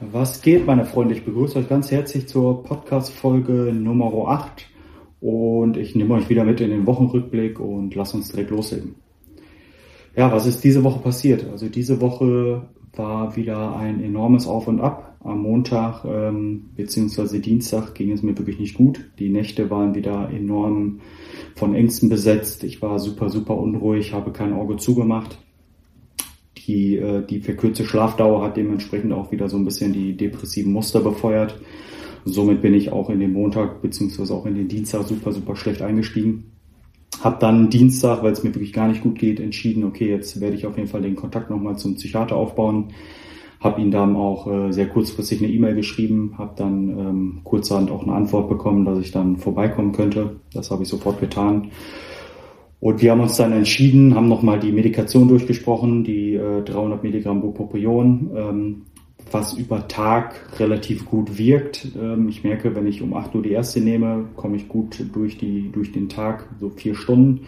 Was geht, meine Freunde? Ich begrüße euch ganz herzlich zur Podcast-Folge Nummer 8 und ich nehme euch wieder mit in den Wochenrückblick und lasst uns direkt loslegen. Ja, was ist diese Woche passiert? Also diese Woche war wieder ein enormes Auf und Ab. Am Montag ähm, bzw. Dienstag ging es mir wirklich nicht gut. Die Nächte waren wieder enorm von Ängsten besetzt. Ich war super, super unruhig, habe kein Auge zugemacht die, äh, die verkürzte Schlafdauer hat dementsprechend auch wieder so ein bisschen die depressiven Muster befeuert. Somit bin ich auch in den Montag beziehungsweise auch in den Dienstag super, super schlecht eingestiegen. Hab dann Dienstag, weil es mir wirklich gar nicht gut geht, entschieden, okay, jetzt werde ich auf jeden Fall den Kontakt nochmal zum Psychiater aufbauen. Hab ihn dann auch äh, sehr kurzfristig eine E-Mail geschrieben, habe dann ähm, kurzerhand auch eine Antwort bekommen, dass ich dann vorbeikommen könnte. Das habe ich sofort getan. Und wir haben uns dann entschieden, haben nochmal die Medikation durchgesprochen, die äh, 300 Milligramm Bupropion, ähm, was über Tag relativ gut wirkt. Ähm, ich merke, wenn ich um 8 Uhr die erste nehme, komme ich gut durch, die, durch den Tag, so vier Stunden.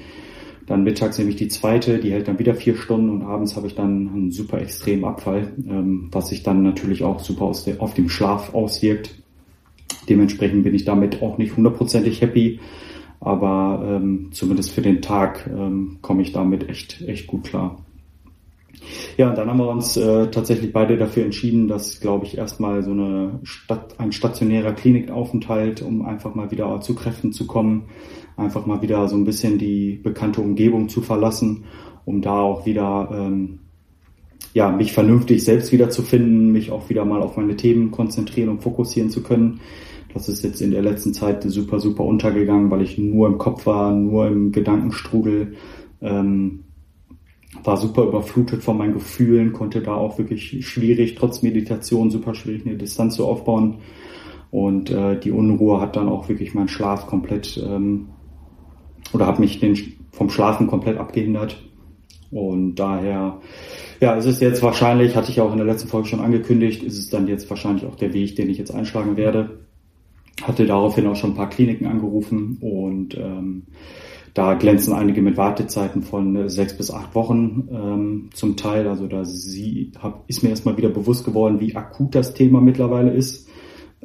Dann mittags nehme ich die zweite, die hält dann wieder vier Stunden und abends habe ich dann einen super extremen Abfall, ähm, was sich dann natürlich auch super der, auf dem Schlaf auswirkt. Dementsprechend bin ich damit auch nicht hundertprozentig happy. Aber ähm, zumindest für den Tag ähm, komme ich damit echt, echt gut klar. Ja, und dann haben wir uns äh, tatsächlich beide dafür entschieden, dass, glaube ich, erstmal so eine Stadt, ein stationärer Klinikaufenthalt, um einfach mal wieder zu Kräften zu kommen, einfach mal wieder so ein bisschen die bekannte Umgebung zu verlassen, um da auch wieder ähm, ja, mich vernünftig selbst wieder zu finden, mich auch wieder mal auf meine Themen konzentrieren und fokussieren zu können. Das ist jetzt in der letzten Zeit super, super untergegangen, weil ich nur im Kopf war, nur im Gedankenstrudel. Ähm, war super überflutet von meinen Gefühlen, konnte da auch wirklich schwierig, trotz Meditation, super schwierig eine Distanz zu aufbauen. Und äh, die Unruhe hat dann auch wirklich meinen Schlaf komplett ähm, oder hat mich den, vom Schlafen komplett abgehindert. Und daher, ja, es ist jetzt wahrscheinlich, hatte ich auch in der letzten Folge schon angekündigt, ist es dann jetzt wahrscheinlich auch der Weg, den ich jetzt einschlagen werde hatte daraufhin auch schon ein paar Kliniken angerufen und ähm, da glänzen einige mit Wartezeiten von äh, sechs bis acht Wochen ähm, zum Teil. Also da sie, hab, ist mir erstmal wieder bewusst geworden, wie akut das Thema mittlerweile ist,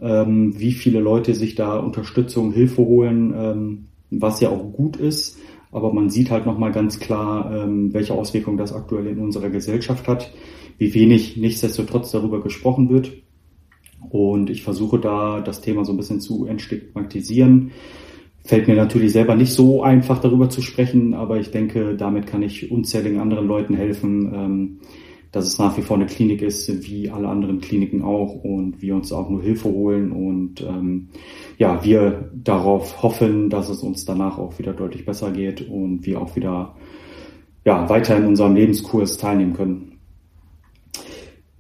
ähm, wie viele Leute sich da Unterstützung, Hilfe holen, ähm, was ja auch gut ist. Aber man sieht halt nochmal ganz klar, ähm, welche Auswirkungen das aktuell in unserer Gesellschaft hat, wie wenig nichtsdestotrotz darüber gesprochen wird. Und ich versuche da das Thema so ein bisschen zu entstigmatisieren. Fällt mir natürlich selber nicht so einfach darüber zu sprechen, aber ich denke, damit kann ich unzähligen anderen Leuten helfen, ähm, dass es nach wie vor eine Klinik ist, wie alle anderen Kliniken auch, und wir uns auch nur Hilfe holen und ähm, ja, wir darauf hoffen, dass es uns danach auch wieder deutlich besser geht und wir auch wieder ja, weiter in unserem Lebenskurs teilnehmen können.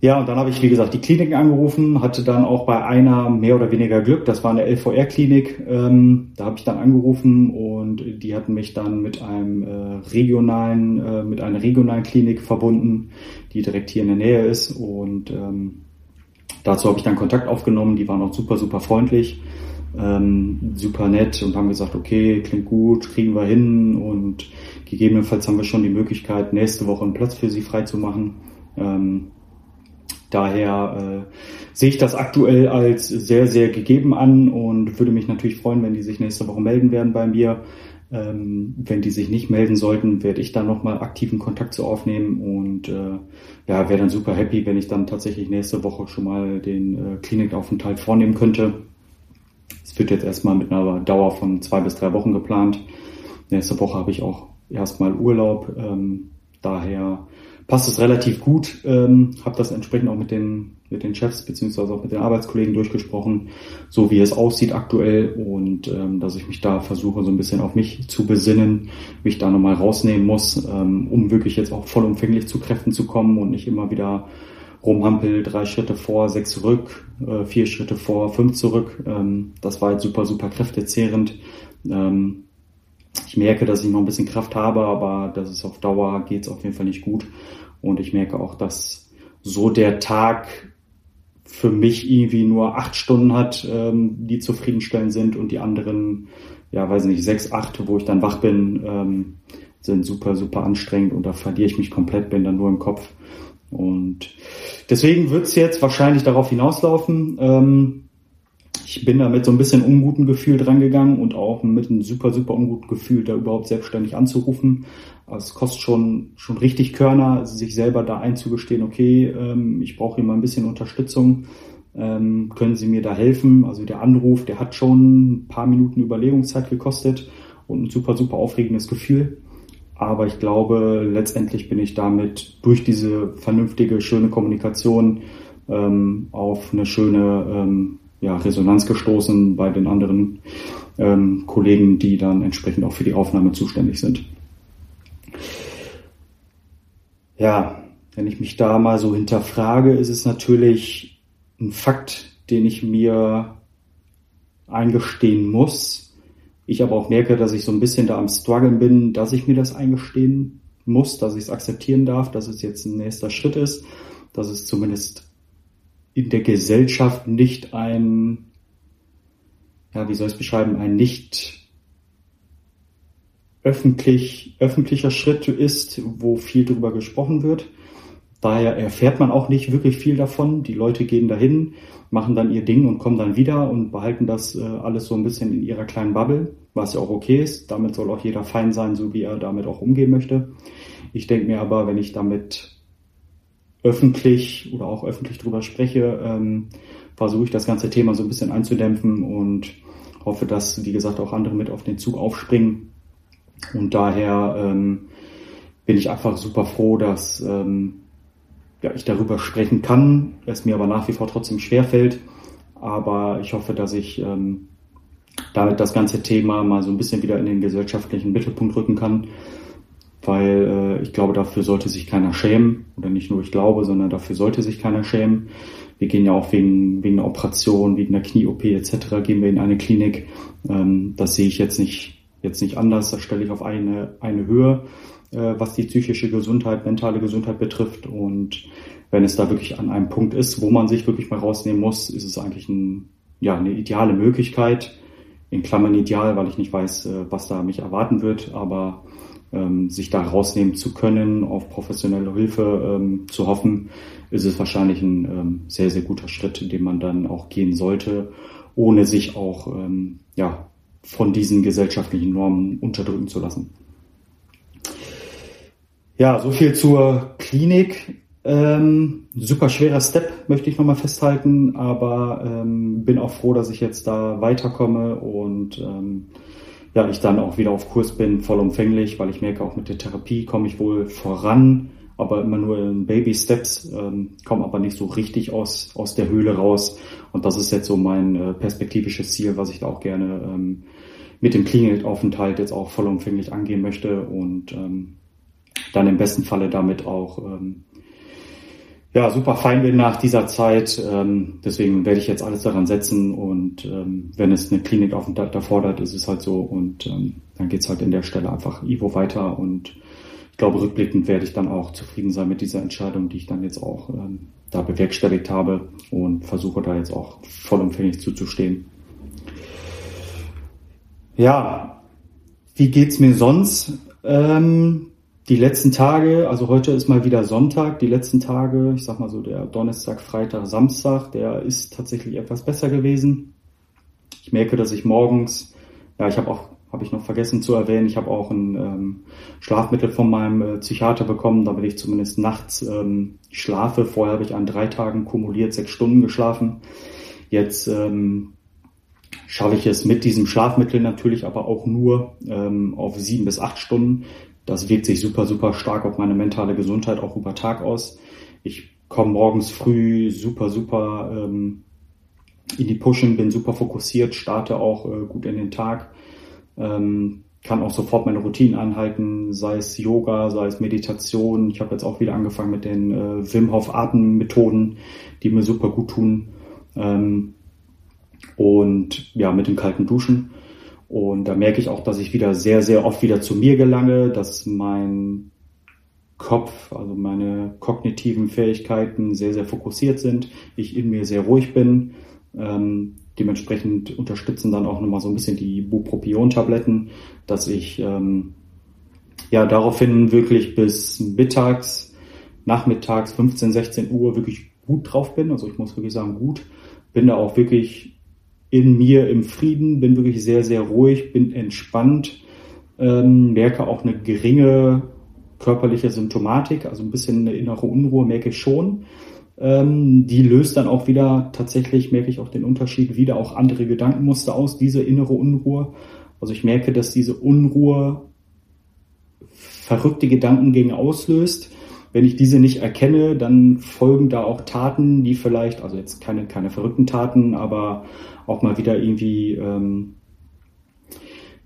Ja, und dann habe ich, wie gesagt, die Kliniken angerufen, hatte dann auch bei einer mehr oder weniger Glück. Das war eine LVR-Klinik. Ähm, da habe ich dann angerufen und die hatten mich dann mit einem äh, regionalen, äh, mit einer regionalen Klinik verbunden, die direkt hier in der Nähe ist. Und ähm, dazu habe ich dann Kontakt aufgenommen. Die waren auch super, super freundlich, ähm, super nett und haben gesagt, okay, klingt gut, kriegen wir hin und gegebenenfalls haben wir schon die Möglichkeit, nächste Woche einen Platz für sie freizumachen. Ähm, Daher äh, sehe ich das aktuell als sehr, sehr gegeben an und würde mich natürlich freuen, wenn die sich nächste Woche melden werden bei mir. Ähm, wenn die sich nicht melden sollten, werde ich dann nochmal aktiven Kontakt zu aufnehmen und äh, ja, wäre dann super happy, wenn ich dann tatsächlich nächste Woche schon mal den äh, Klinikaufenthalt vornehmen könnte. Es wird jetzt erstmal mit einer Dauer von zwei bis drei Wochen geplant. Nächste Woche habe ich auch erstmal Urlaub. Ähm, daher passt es relativ gut. Ähm, habe das entsprechend auch mit den, mit den Chefs beziehungsweise auch mit den Arbeitskollegen durchgesprochen, so wie es aussieht aktuell und ähm, dass ich mich da versuche, so ein bisschen auf mich zu besinnen, mich da nochmal rausnehmen muss, ähm, um wirklich jetzt auch vollumfänglich zu Kräften zu kommen und nicht immer wieder rumhampel, drei Schritte vor, sechs zurück, äh, vier Schritte vor, fünf zurück. Ähm, das war jetzt super, super kräftezehrend. Ähm, ich merke, dass ich noch ein bisschen Kraft habe, aber das ist auf Dauer geht es auf jeden Fall nicht gut. Und ich merke auch, dass so der Tag für mich irgendwie nur acht Stunden hat, ähm, die zufriedenstellend sind und die anderen, ja, weiß nicht, sechs, acht, wo ich dann wach bin, ähm, sind super, super anstrengend und da verliere ich mich komplett, bin dann nur im Kopf. Und deswegen wird es jetzt wahrscheinlich darauf hinauslaufen. Ähm, ich bin da mit so ein bisschen unguten Gefühl dran gegangen und auch mit einem super, super unguten Gefühl, da überhaupt selbstständig anzurufen. Es kostet schon, schon richtig Körner, sich selber da einzugestehen, okay, ähm, ich brauche hier mal ein bisschen Unterstützung. Ähm, können Sie mir da helfen? Also der Anruf, der hat schon ein paar Minuten Überlegungszeit gekostet und ein super, super aufregendes Gefühl. Aber ich glaube, letztendlich bin ich damit durch diese vernünftige, schöne Kommunikation ähm, auf eine schöne ähm, ja, Resonanz gestoßen bei den anderen ähm, Kollegen, die dann entsprechend auch für die Aufnahme zuständig sind. Ja, wenn ich mich da mal so hinterfrage, ist es natürlich ein Fakt, den ich mir eingestehen muss. Ich aber auch merke, dass ich so ein bisschen da am Struggeln bin, dass ich mir das eingestehen muss, dass ich es akzeptieren darf, dass es jetzt ein nächster Schritt ist, dass es zumindest in der Gesellschaft nicht ein, ja, wie soll ich es beschreiben, ein nicht öffentlich, öffentlicher Schritt ist, wo viel drüber gesprochen wird. Daher erfährt man auch nicht wirklich viel davon. Die Leute gehen dahin, machen dann ihr Ding und kommen dann wieder und behalten das äh, alles so ein bisschen in ihrer kleinen Bubble, was ja auch okay ist. Damit soll auch jeder fein sein, so wie er damit auch umgehen möchte. Ich denke mir aber, wenn ich damit öffentlich oder auch öffentlich drüber spreche, ähm, versuche ich das ganze Thema so ein bisschen einzudämpfen und hoffe, dass, wie gesagt, auch andere mit auf den Zug aufspringen. Und daher ähm, bin ich einfach super froh, dass ähm, ja, ich darüber sprechen kann, es mir aber nach wie vor trotzdem schwerfällt. Aber ich hoffe, dass ich ähm, damit das ganze Thema mal so ein bisschen wieder in den gesellschaftlichen Mittelpunkt rücken kann weil äh, ich glaube, dafür sollte sich keiner schämen. Oder nicht nur ich glaube, sondern dafür sollte sich keiner schämen. Wir gehen ja auch wegen, wegen einer Operation, wegen einer Knie-OP etc. gehen wir in eine Klinik. Ähm, das sehe ich jetzt nicht, jetzt nicht anders. Das stelle ich auf eine, eine Höhe, äh, was die psychische Gesundheit, mentale Gesundheit betrifft. Und wenn es da wirklich an einem Punkt ist, wo man sich wirklich mal rausnehmen muss, ist es eigentlich ein, ja, eine ideale Möglichkeit. In Klammern ideal, weil ich nicht weiß, äh, was da mich erwarten wird. Aber ähm, sich da rausnehmen zu können, auf professionelle Hilfe ähm, zu hoffen, ist es wahrscheinlich ein ähm, sehr, sehr guter Schritt, den man dann auch gehen sollte, ohne sich auch ähm, ja, von diesen gesellschaftlichen Normen unterdrücken zu lassen. Ja, so viel zur Klinik. Ähm, super schwerer Step, möchte ich nochmal festhalten, aber ähm, bin auch froh, dass ich jetzt da weiterkomme und ähm, ja, ich dann auch wieder auf Kurs bin, vollumfänglich, weil ich merke, auch mit der Therapie komme ich wohl voran, aber immer nur in Baby Steps, ähm, komme aber nicht so richtig aus, aus der Höhle raus. Und das ist jetzt so mein äh, perspektivisches Ziel, was ich da auch gerne ähm, mit dem Klinikaufenthalt jetzt auch vollumfänglich angehen möchte und ähm, dann im besten Falle damit auch ähm, ja, super fein bin nach dieser Zeit. Ähm, deswegen werde ich jetzt alles daran setzen und ähm, wenn es eine Klinikaufenthalt erfordert, ist es halt so und ähm, dann geht's halt in der Stelle einfach Ivo weiter und ich glaube, rückblickend werde ich dann auch zufrieden sein mit dieser Entscheidung, die ich dann jetzt auch ähm, da bewerkstelligt habe und versuche da jetzt auch vollumfänglich zuzustehen. Ja, wie geht's mir sonst? Ähm, die letzten Tage, also heute ist mal wieder Sonntag, die letzten Tage, ich sag mal so der Donnerstag, Freitag, Samstag, der ist tatsächlich etwas besser gewesen. Ich merke, dass ich morgens, ja, ich habe auch, habe ich noch vergessen zu erwähnen, ich habe auch ein ähm, Schlafmittel von meinem äh, Psychiater bekommen, damit ich zumindest nachts ähm, schlafe. Vorher habe ich an drei Tagen kumuliert sechs Stunden geschlafen. Jetzt ähm, schaffe ich es mit diesem Schlafmittel natürlich aber auch nur ähm, auf sieben bis acht Stunden. Das wirkt sich super, super stark auf meine mentale Gesundheit auch über Tag aus. Ich komme morgens früh super, super ähm, in die Pushen, bin super fokussiert, starte auch äh, gut in den Tag, ähm, kann auch sofort meine Routinen anhalten, sei es Yoga, sei es Meditation. Ich habe jetzt auch wieder angefangen mit den äh, Wim Hof Atemmethoden, die mir super gut tun. Ähm, und ja, mit dem kalten Duschen. Und da merke ich auch, dass ich wieder sehr, sehr oft wieder zu mir gelange, dass mein Kopf, also meine kognitiven Fähigkeiten sehr, sehr fokussiert sind, ich in mir sehr ruhig bin. Ähm, dementsprechend unterstützen dann auch nochmal so ein bisschen die Bupropion-Tabletten, dass ich ähm, ja daraufhin wirklich bis mittags nachmittags 15, 16 Uhr wirklich gut drauf bin. Also ich muss wirklich sagen, gut. Bin da auch wirklich in mir im Frieden, bin wirklich sehr, sehr ruhig, bin entspannt, ähm, merke auch eine geringe körperliche Symptomatik, also ein bisschen eine innere Unruhe merke ich schon. Ähm, die löst dann auch wieder, tatsächlich merke ich auch den Unterschied, wieder auch andere Gedankenmuster aus, diese innere Unruhe. Also ich merke, dass diese Unruhe verrückte Gedanken gegen auslöst. Wenn ich diese nicht erkenne, dann folgen da auch Taten, die vielleicht, also jetzt keine, keine verrückten Taten, aber auch mal wieder irgendwie ähm,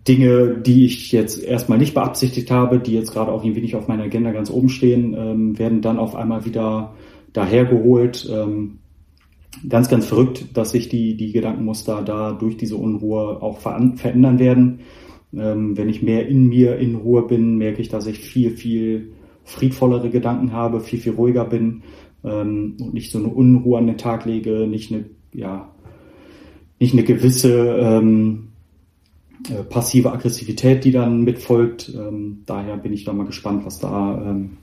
Dinge, die ich jetzt erstmal nicht beabsichtigt habe, die jetzt gerade auch irgendwie nicht auf meiner Agenda ganz oben stehen, ähm, werden dann auf einmal wieder dahergeholt. Ähm, ganz, ganz verrückt, dass sich die, die Gedankenmuster da durch diese Unruhe auch verändern werden. Ähm, wenn ich mehr in mir in Ruhe bin, merke ich, dass ich viel, viel friedvollere Gedanken habe, viel, viel ruhiger bin ähm, und nicht so eine Unruhe an den Tag lege, nicht eine, ja, nicht eine gewisse ähm, äh, passive Aggressivität, die dann mitfolgt. Ähm, daher bin ich da mal gespannt, was da ähm,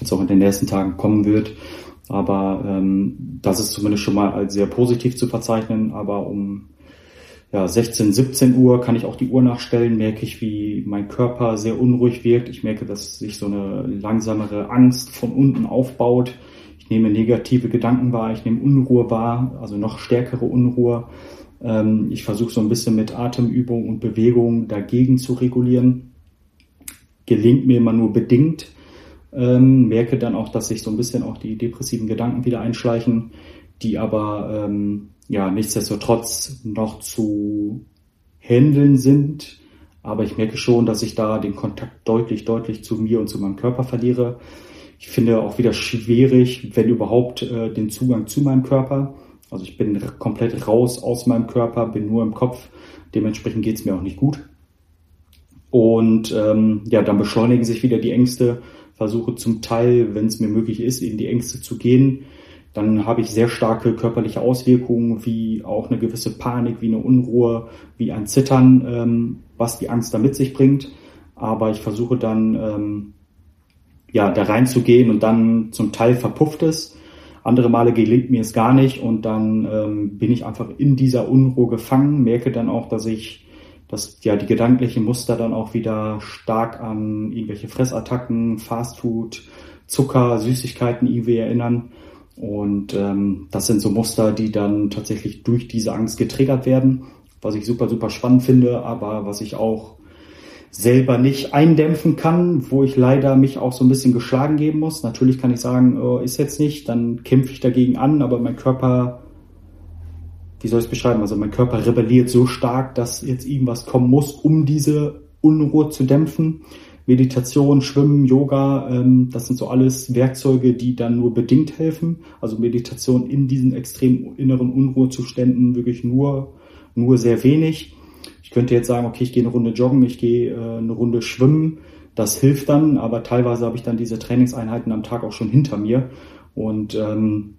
jetzt auch in den nächsten Tagen kommen wird. Aber ähm, das ist zumindest schon mal als sehr positiv zu verzeichnen. Aber um ja, 16, 17 Uhr kann ich auch die Uhr nachstellen, merke ich, wie mein Körper sehr unruhig wirkt. Ich merke, dass sich so eine langsamere Angst von unten aufbaut. Ich nehme negative Gedanken wahr, ich nehme Unruhe wahr, also noch stärkere Unruhe. Ähm, ich versuche so ein bisschen mit Atemübung und Bewegung dagegen zu regulieren. Gelingt mir immer nur bedingt. Ähm, merke dann auch, dass sich so ein bisschen auch die depressiven Gedanken wieder einschleichen, die aber ähm, ja nichtsdestotrotz noch zu handeln sind. Aber ich merke schon, dass ich da den Kontakt deutlich, deutlich zu mir und zu meinem Körper verliere. Ich finde auch wieder schwierig, wenn überhaupt, äh, den Zugang zu meinem Körper. Also ich bin komplett raus aus meinem Körper, bin nur im Kopf. Dementsprechend geht es mir auch nicht gut. Und ähm, ja, dann beschleunigen sich wieder die Ängste. Versuche zum Teil, wenn es mir möglich ist, in die Ängste zu gehen. Dann habe ich sehr starke körperliche Auswirkungen, wie auch eine gewisse Panik, wie eine Unruhe, wie ein Zittern, ähm, was die Angst da mit sich bringt. Aber ich versuche dann ähm, ja da reinzugehen und dann zum Teil verpufft es andere Male gelingt mir es gar nicht und dann ähm, bin ich einfach in dieser Unruhe gefangen, merke dann auch, dass ich, dass ja die gedanklichen Muster dann auch wieder stark an irgendwelche Fressattacken, Fastfood, Zucker, Süßigkeiten irgendwie erinnern. Und ähm, das sind so Muster, die dann tatsächlich durch diese Angst getriggert werden, was ich super, super spannend finde, aber was ich auch selber nicht eindämpfen kann, wo ich leider mich auch so ein bisschen geschlagen geben muss. Natürlich kann ich sagen, oh, ist jetzt nicht, dann kämpfe ich dagegen an, aber mein Körper, wie soll ich es beschreiben? Also mein Körper rebelliert so stark, dass jetzt irgendwas kommen muss, um diese Unruhe zu dämpfen. Meditation, Schwimmen, Yoga, ähm, das sind so alles Werkzeuge, die dann nur bedingt helfen. Also Meditation in diesen extremen inneren Unruhezuständen wirklich nur, nur sehr wenig. Ich könnte jetzt sagen, okay, ich gehe eine Runde joggen, ich gehe äh, eine Runde schwimmen. Das hilft dann, aber teilweise habe ich dann diese Trainingseinheiten am Tag auch schon hinter mir und ähm,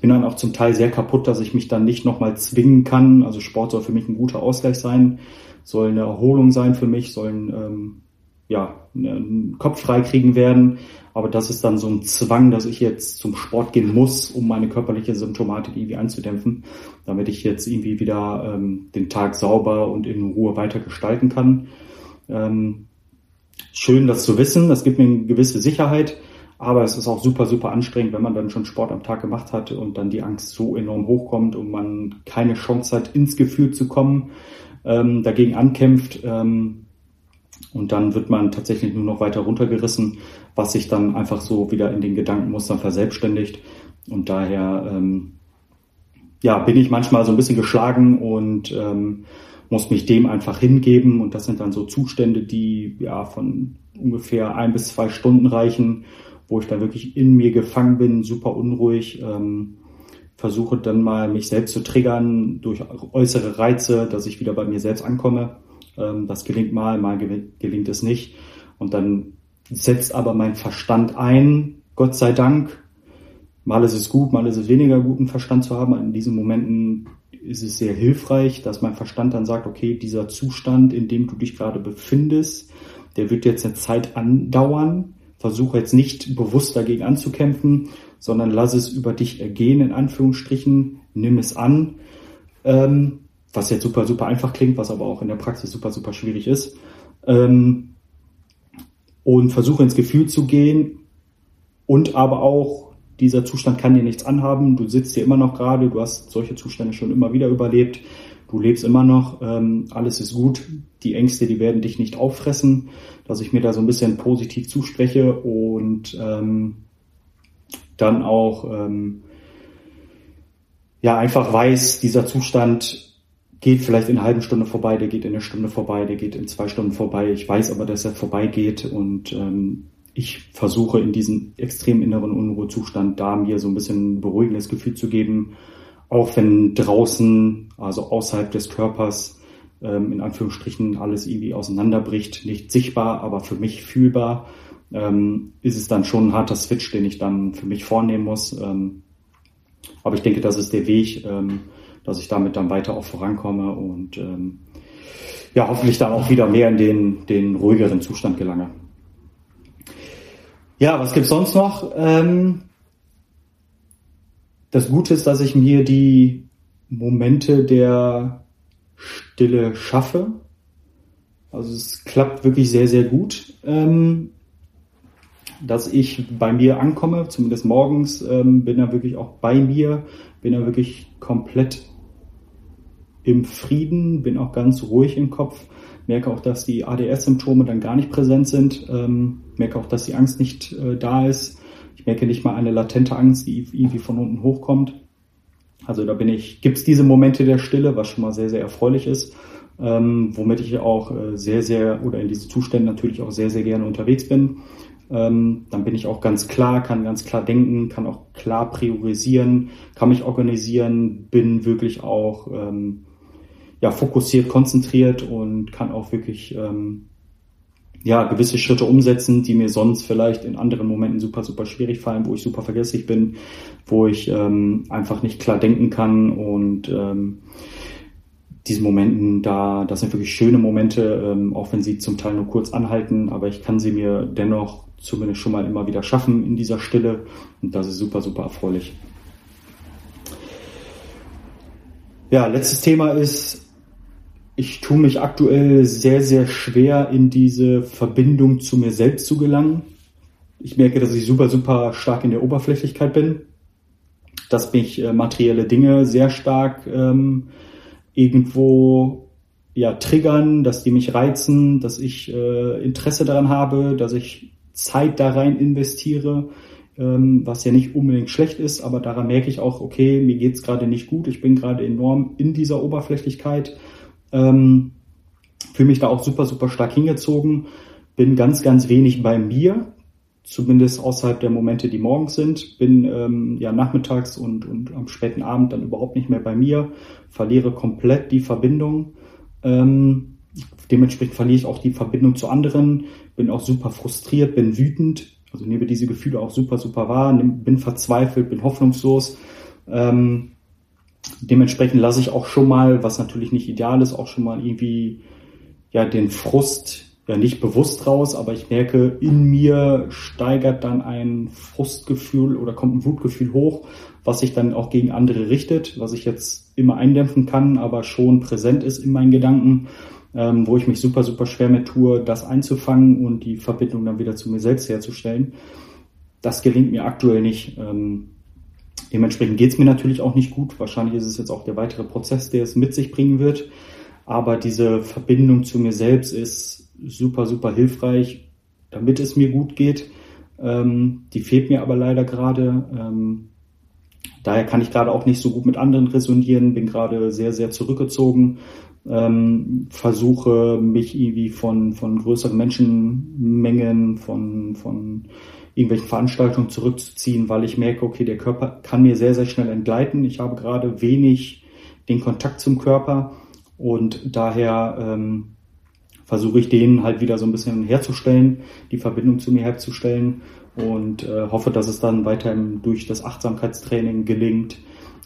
bin dann auch zum Teil sehr kaputt, dass ich mich dann nicht nochmal zwingen kann. Also Sport soll für mich ein guter Ausgleich sein, soll eine Erholung sein für mich, sollen ähm, ja, einen Kopf freikriegen werden. Aber das ist dann so ein Zwang, dass ich jetzt zum Sport gehen muss, um meine körperliche Symptomatik irgendwie einzudämpfen, damit ich jetzt irgendwie wieder ähm, den Tag sauber und in Ruhe weiter gestalten kann. Ähm, schön, das zu wissen. Das gibt mir eine gewisse Sicherheit. Aber es ist auch super, super anstrengend, wenn man dann schon Sport am Tag gemacht hat und dann die Angst so enorm hochkommt und man keine Chance hat, ins Gefühl zu kommen, ähm, dagegen ankämpft. Ähm, und dann wird man tatsächlich nur noch weiter runtergerissen, was sich dann einfach so wieder in den Gedankenmustern verselbstständigt. Und daher ähm, ja, bin ich manchmal so ein bisschen geschlagen und ähm, muss mich dem einfach hingeben. Und das sind dann so Zustände, die ja von ungefähr ein bis zwei Stunden reichen, wo ich dann wirklich in mir gefangen bin, super unruhig. Ähm, versuche dann mal mich selbst zu triggern durch äußere Reize, dass ich wieder bei mir selbst ankomme. Ähm, das gelingt mal, mal gelingt es nicht. Und dann setzt aber mein Verstand ein, Gott sei Dank. Mal ist es gut, mal ist es weniger guten Verstand zu haben. In diesen Momenten ist es sehr hilfreich, dass mein Verstand dann sagt, okay, dieser Zustand, in dem du dich gerade befindest, der wird jetzt eine Zeit andauern. versuche jetzt nicht bewusst dagegen anzukämpfen, sondern lass es über dich ergehen, in Anführungsstrichen, nimm es an, ähm, was jetzt super, super einfach klingt, was aber auch in der Praxis super, super schwierig ist. Ähm, und versuche ins Gefühl zu gehen. Und aber auch, dieser Zustand kann dir nichts anhaben, du sitzt hier immer noch gerade, du hast solche Zustände schon immer wieder überlebt, du lebst immer noch, ähm, alles ist gut, die Ängste, die werden dich nicht auffressen, dass ich mir da so ein bisschen positiv zuspreche und ähm, dann auch ähm, ja einfach weiß, dieser Zustand geht vielleicht in einer halben Stunde vorbei, der geht in einer Stunde vorbei, der geht in zwei Stunden vorbei. Ich weiß aber, dass er vorbeigeht und ähm, ich versuche in diesem extrem inneren Unruhezustand da mir so ein bisschen ein beruhigendes Gefühl zu geben, auch wenn draußen, also außerhalb des Körpers, ähm, in Anführungsstrichen alles irgendwie auseinanderbricht, nicht sichtbar, aber für mich fühlbar, ähm, ist es dann schon ein harter Switch, den ich dann für mich vornehmen muss. Ähm, aber ich denke, das ist der Weg, ähm, dass ich damit dann weiter auch vorankomme und ähm, ja, hoffentlich dann auch wieder mehr in den, den ruhigeren Zustand gelange. Ja, was gibt's sonst noch? Ähm, das Gute ist, dass ich mir die Momente der Stille schaffe. Also es klappt wirklich sehr, sehr gut, ähm, dass ich bei mir ankomme, zumindest morgens, ähm, bin da wirklich auch bei mir, bin da wirklich komplett im Frieden, bin auch ganz ruhig im Kopf, merke auch, dass die ADS-Symptome dann gar nicht präsent sind, ähm, merke auch, dass die Angst nicht äh, da ist. Ich merke nicht mal eine latente Angst, die irgendwie von unten hochkommt. Also da bin ich, gibt's diese Momente der Stille, was schon mal sehr, sehr erfreulich ist, ähm, womit ich auch äh, sehr, sehr oder in diesen Zuständen natürlich auch sehr, sehr gerne unterwegs bin. Ähm, dann bin ich auch ganz klar, kann ganz klar denken, kann auch klar priorisieren, kann mich organisieren, bin wirklich auch ähm, ja, fokussiert, konzentriert und kann auch wirklich ähm, ja, gewisse Schritte umsetzen, die mir sonst vielleicht in anderen Momenten super, super schwierig fallen, wo ich super vergesslich bin, wo ich ähm, einfach nicht klar denken kann und ähm, diesen Momenten da, das sind wirklich schöne Momente, ähm, auch wenn sie zum Teil nur kurz anhalten, aber ich kann sie mir dennoch zumindest schon mal immer wieder schaffen in dieser Stille und das ist super, super erfreulich. Ja, letztes Thema ist ich tue mich aktuell sehr, sehr schwer, in diese Verbindung zu mir selbst zu gelangen. Ich merke, dass ich super, super stark in der Oberflächlichkeit bin, dass mich äh, materielle Dinge sehr stark ähm, irgendwo ja, triggern, dass die mich reizen, dass ich äh, Interesse daran habe, dass ich Zeit da rein investiere, ähm, was ja nicht unbedingt schlecht ist, aber daran merke ich auch, okay, mir geht's gerade nicht gut, ich bin gerade enorm in dieser Oberflächlichkeit ähm, Fühle mich da auch super, super stark hingezogen. Bin ganz, ganz wenig bei mir, zumindest außerhalb der Momente, die morgens sind. Bin ähm, ja nachmittags und, und am späten Abend dann überhaupt nicht mehr bei mir. Verliere komplett die Verbindung. Ähm, dementsprechend verliere ich auch die Verbindung zu anderen. Bin auch super frustriert, bin wütend. Also nehme diese Gefühle auch super, super wahr. Bin verzweifelt, bin hoffnungslos. Ähm, dementsprechend lasse ich auch schon mal, was natürlich nicht ideal ist, auch schon mal irgendwie ja den Frust ja nicht bewusst raus, aber ich merke, in mir steigert dann ein Frustgefühl oder kommt ein Wutgefühl hoch, was sich dann auch gegen andere richtet, was ich jetzt immer eindämpfen kann, aber schon präsent ist in meinen Gedanken, ähm, wo ich mich super, super schwer mit tue, das einzufangen und die Verbindung dann wieder zu mir selbst herzustellen. Das gelingt mir aktuell nicht. Ähm, Dementsprechend geht es mir natürlich auch nicht gut. Wahrscheinlich ist es jetzt auch der weitere Prozess, der es mit sich bringen wird. Aber diese Verbindung zu mir selbst ist super, super hilfreich, damit es mir gut geht. Ähm, die fehlt mir aber leider gerade. Ähm, daher kann ich gerade auch nicht so gut mit anderen resonieren, bin gerade sehr, sehr zurückgezogen, ähm, versuche mich irgendwie von, von größeren Menschenmengen, von, von irgendwelchen Veranstaltungen zurückzuziehen, weil ich merke, okay, der Körper kann mir sehr, sehr schnell entgleiten. Ich habe gerade wenig den Kontakt zum Körper und daher ähm, versuche ich den halt wieder so ein bisschen herzustellen, die Verbindung zu mir herzustellen und äh, hoffe, dass es dann weiterhin durch das Achtsamkeitstraining gelingt,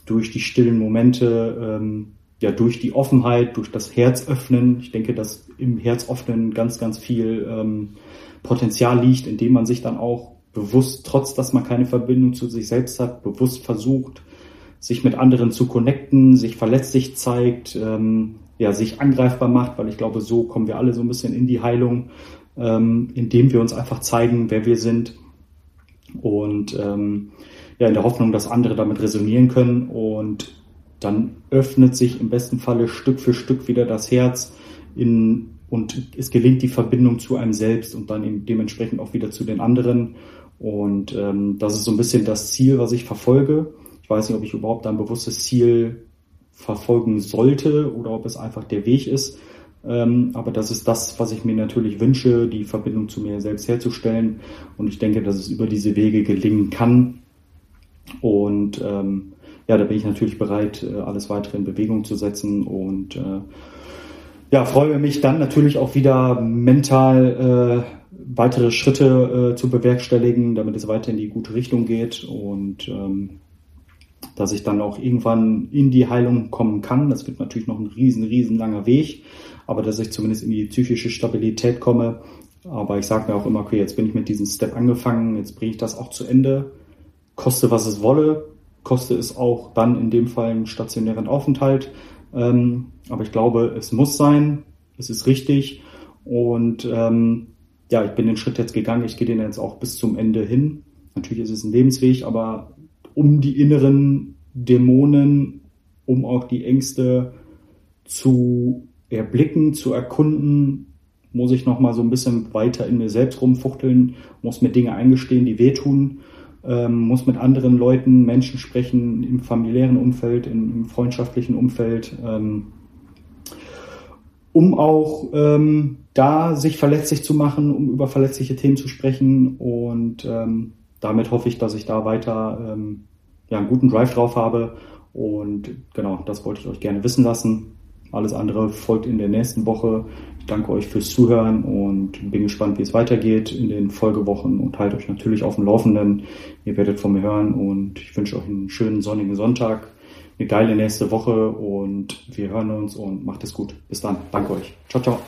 durch die stillen Momente, ähm, ja, durch die Offenheit, durch das Herz öffnen. Ich denke, dass im Herz öffnen ganz, ganz viel ähm, Potenzial liegt, indem man sich dann auch bewusst, trotz dass man keine Verbindung zu sich selbst hat, bewusst versucht, sich mit anderen zu connecten, sich verletzlich zeigt, ähm, ja, sich angreifbar macht, weil ich glaube, so kommen wir alle so ein bisschen in die Heilung, ähm, indem wir uns einfach zeigen, wer wir sind und ähm, ja, in der Hoffnung, dass andere damit resonieren können und dann öffnet sich im besten Falle Stück für Stück wieder das Herz in, und es gelingt die Verbindung zu einem selbst und dann eben dementsprechend auch wieder zu den anderen und ähm, das ist so ein bisschen das Ziel, was ich verfolge. Ich weiß nicht, ob ich überhaupt ein bewusstes Ziel verfolgen sollte oder ob es einfach der Weg ist. Ähm, aber das ist das, was ich mir natürlich wünsche, die Verbindung zu mir selbst herzustellen. Und ich denke, dass es über diese Wege gelingen kann. Und ähm, ja, da bin ich natürlich bereit, äh, alles weitere in Bewegung zu setzen und äh, ja, freue mich dann natürlich auch wieder mental äh, weitere Schritte äh, zu bewerkstelligen, damit es weiter in die gute Richtung geht und ähm, dass ich dann auch irgendwann in die Heilung kommen kann. Das wird natürlich noch ein riesen, riesen langer Weg, aber dass ich zumindest in die psychische Stabilität komme. Aber ich sage mir auch immer, okay, jetzt bin ich mit diesem Step angefangen, jetzt bringe ich das auch zu Ende. Koste, was es wolle, koste es auch dann in dem Fall einen stationären Aufenthalt. Ähm, aber ich glaube, es muss sein, es ist richtig. Und ähm, ja, ich bin den Schritt jetzt gegangen, ich gehe den jetzt auch bis zum Ende hin. Natürlich ist es ein Lebensweg, aber um die inneren Dämonen, um auch die Ängste zu erblicken, zu erkunden, muss ich noch mal so ein bisschen weiter in mir selbst rumfuchteln, muss mir Dinge eingestehen, die wehtun, ähm, muss mit anderen Leuten, Menschen sprechen, im familiären Umfeld, im, im freundschaftlichen Umfeld, ähm, um auch ähm, da sich verletzlich zu machen, um über verletzliche Themen zu sprechen. Und ähm, damit hoffe ich, dass ich da weiter ähm, ja, einen guten Drive drauf habe. Und genau, das wollte ich euch gerne wissen lassen. Alles andere folgt in der nächsten Woche. Danke euch fürs Zuhören und bin gespannt, wie es weitergeht in den Folgewochen und halte euch natürlich auf dem Laufenden. Ihr werdet von mir hören und ich wünsche euch einen schönen sonnigen Sonntag eine geile nächste Woche und wir hören uns und macht es gut. Bis dann. Danke euch. Ciao, ciao.